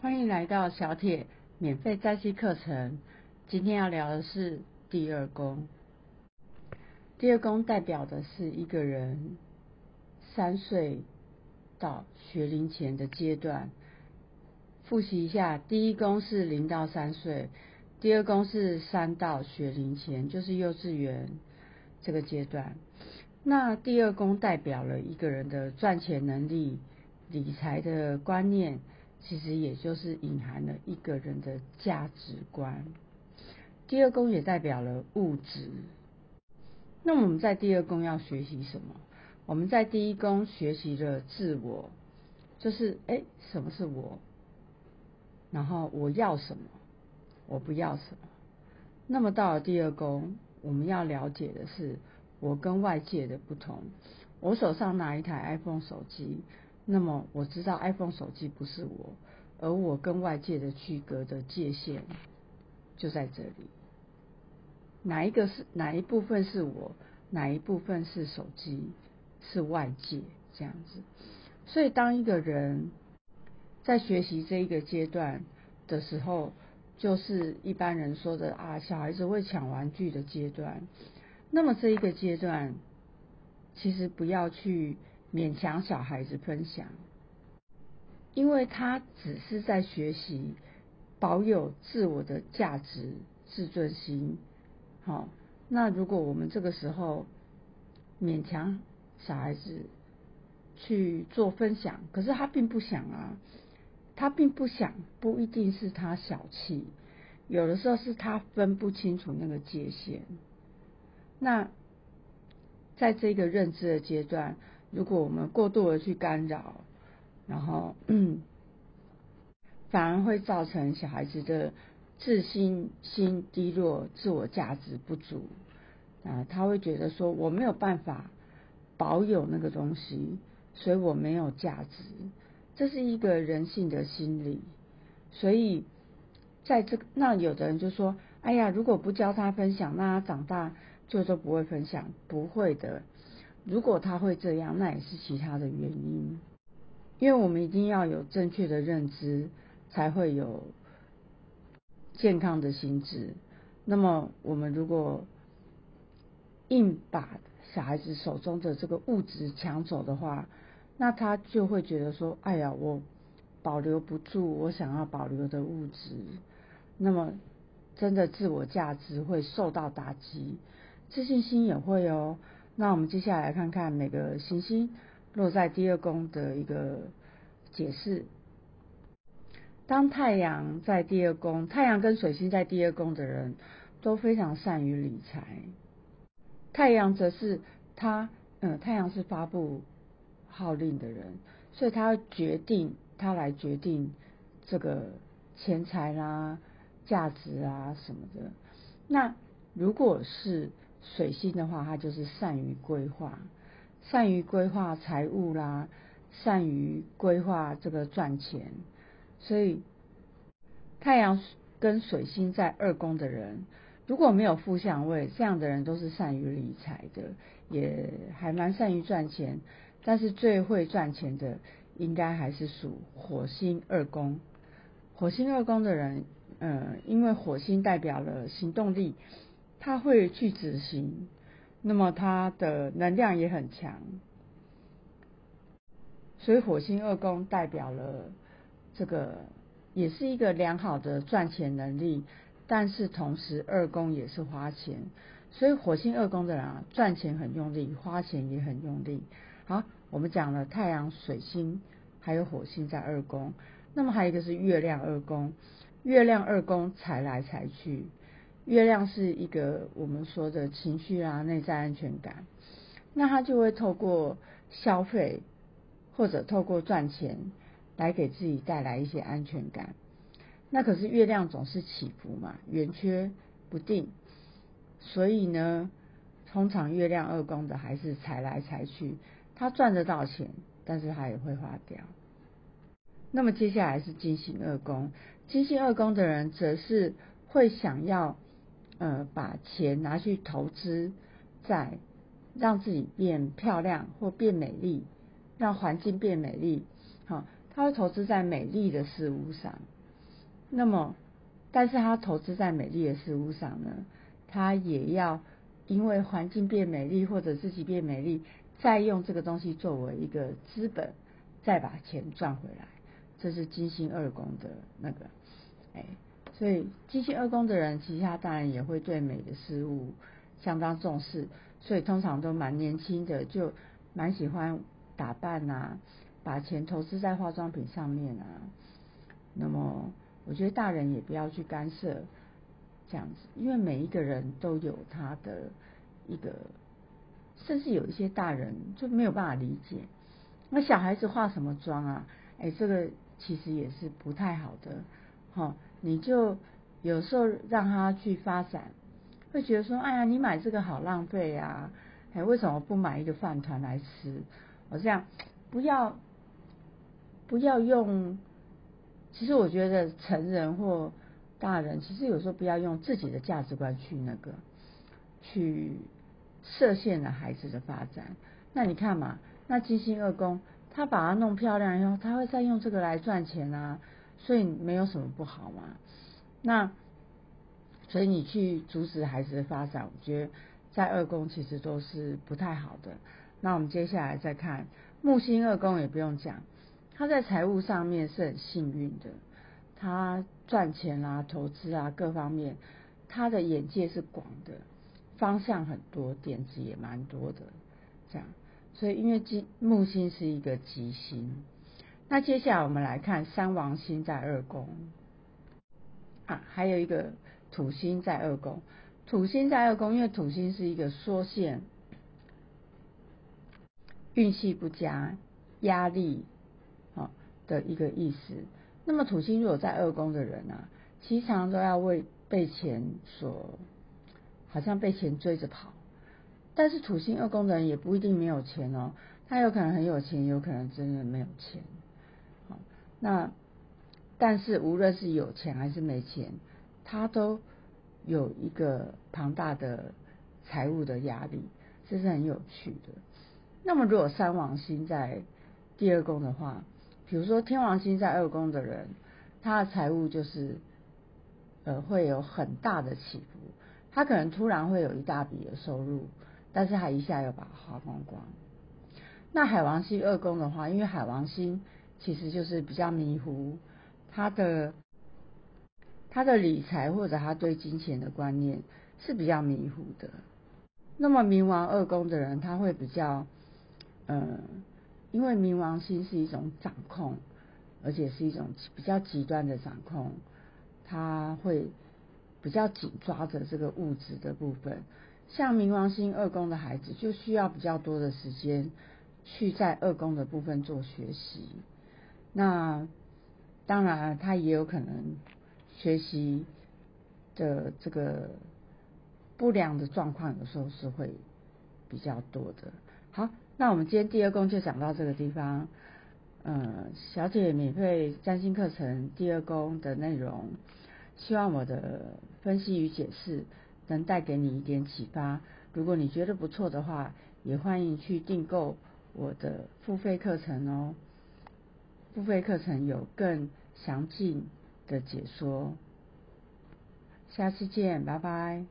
欢迎来到小铁免费在线课程。今天要聊的是第二宫。第二宫代表的是一个人三岁到学龄前的阶段。复习一下，第一宫是零到三岁，第二宫是三到学龄前，就是幼稚园这个阶段。那第二宫代表了一个人的赚钱能力、理财的观念。其实也就是隐含了一个人的价值观。第二宫也代表了物质。那我们在第二宫要学习什么？我们在第一宫学习了自我，就是哎，什么是我？然后我要什么？我不要什么？那么到了第二宫，我们要了解的是我跟外界的不同。我手上拿一台 iPhone 手机。那么我知道 iPhone 手机不是我，而我跟外界的区隔的界限就在这里。哪一个是哪一部分是我，哪一部分是手机，是外界这样子。所以当一个人在学习这一个阶段的时候，就是一般人说的啊，小孩子会抢玩具的阶段。那么这一个阶段，其实不要去。勉强小孩子分享，因为他只是在学习保有自我的价值、自尊心。好，那如果我们这个时候勉强小孩子去做分享，可是他并不想啊，他并不想，不一定是他小气，有的时候是他分不清楚那个界限。那在这个认知的阶段。如果我们过度的去干扰，然后嗯 反而会造成小孩子的自信心低落、自我价值不足啊，他会觉得说我没有办法保有那个东西，所以我没有价值，这是一个人性的心理。所以在这那有的人就说：“哎呀，如果不教他分享，那他长大就都不会分享。”不会的。如果他会这样，那也是其他的原因。因为我们一定要有正确的认知，才会有健康的心智。那么，我们如果硬把小孩子手中的这个物质抢走的话，那他就会觉得说：“哎呀，我保留不住我想要保留的物质。”那么，真的自我价值会受到打击，自信心也会哦。那我们接下来看看每个行星落在第二宫的一个解释。当太阳在第二宫，太阳跟水星在第二宫的人都非常善于理财。太阳则是他，嗯，太阳是发布号令的人，所以他决定，他来决定这个钱财啦、价值啊什么的。那如果是水星的话，它就是善于规划，善于规划财务啦，善于规划这个赚钱。所以太阳跟水星在二宫的人，如果没有负相位，这样的人都是善于理财的，也还蛮善于赚钱。但是最会赚钱的，应该还是属火星二宫。火星二宫的人，嗯，因为火星代表了行动力。他会去执行，那么他的能量也很强，所以火星二宫代表了这个，也是一个良好的赚钱能力，但是同时二宫也是花钱，所以火星二宫的人啊，赚钱很用力，花钱也很用力。好，我们讲了太阳、水星还有火星在二宫，那么还有一个是月亮二宫，月亮二宫财来财去。月亮是一个我们说的情绪啊，内在安全感，那他就会透过消费或者透过赚钱来给自己带来一些安全感。那可是月亮总是起伏嘛，圆缺不定，所以呢，通常月亮二宫的还是财来财去，他赚得到钱，但是他也会花掉。那么接下来是金星二宫，金星二宫的人则是会想要。呃，把钱拿去投资，在让自己变漂亮或变美丽，让环境变美丽。好，他会投资在美丽的事物上。那么，但是他投资在美丽的事物上呢，他也要因为环境变美丽或者自己变美丽，再用这个东西作为一个资本，再把钱赚回来。这是金星二宫的那个，哎，所以机器二宫的人，其实他当然也会对美的事物相当重视，所以通常都蛮年轻的，就蛮喜欢打扮啊，把钱投资在化妆品上面啊。那么，我觉得大人也不要去干涉这样子，因为每一个人都有他的一个，甚至有一些大人就没有办法理解，那小孩子化什么妆啊？哎，这个。其实也是不太好的，哈，你就有时候让他去发展，会觉得说，哎呀，你买这个好浪费啊，哎，为什么不买一个饭团来吃？我这样不要不要用，其实我觉得成人或大人，其实有时候不要用自己的价值观去那个去设限了孩子的发展。那你看嘛，那金星二宫。他把它弄漂亮以后，他会再用这个来赚钱啊，所以没有什么不好嘛。那所以你去阻止孩子的发展，我觉得在二宫其实都是不太好的。那我们接下来再看木星二宫，也不用讲，他在财务上面是很幸运的，他赚钱啊、投资啊各方面，他的眼界是广的，方向很多，点子也蛮多的，这样。所以，因为金木星是一个吉星，那接下来我们来看三王星在二宫啊，还有一个土星在二宫。土星在二宫，因为土星是一个缩线，运气不佳、压力啊的一个意思。那么土星如果在二宫的人啊，其常常都要为被钱所，好像被钱追着跑。但是土星二宫的人也不一定没有钱哦，他有可能很有钱，有可能真的没有钱。那但是无论是有钱还是没钱，他都有一个庞大的财务的压力，这是很有趣的。那么如果三王星在第二宫的话，比如说天王星在二宫的人，他的财务就是呃会有很大的起伏，他可能突然会有一大笔的收入。但是他一下又把它花光光。那海王星二宫的话，因为海王星其实就是比较迷糊，他的他的理财或者他对金钱的观念是比较迷糊的。那么冥王二宫的人，他会比较，呃，因为冥王星是一种掌控，而且是一种比较极端的掌控，他会比较紧抓着这个物质的部分。像冥王星二宫的孩子，就需要比较多的时间去在二宫的部分做学习。那当然，他也有可能学习的这个不良的状况，有时候是会比较多的。好，那我们今天第二宫就讲到这个地方。嗯，小姐免费占星课程第二宫的内容，希望我的分析与解释。能带给你一点启发。如果你觉得不错的话，也欢迎去订购我的付费课程哦。付费课程有更详尽的解说。下期见，拜拜。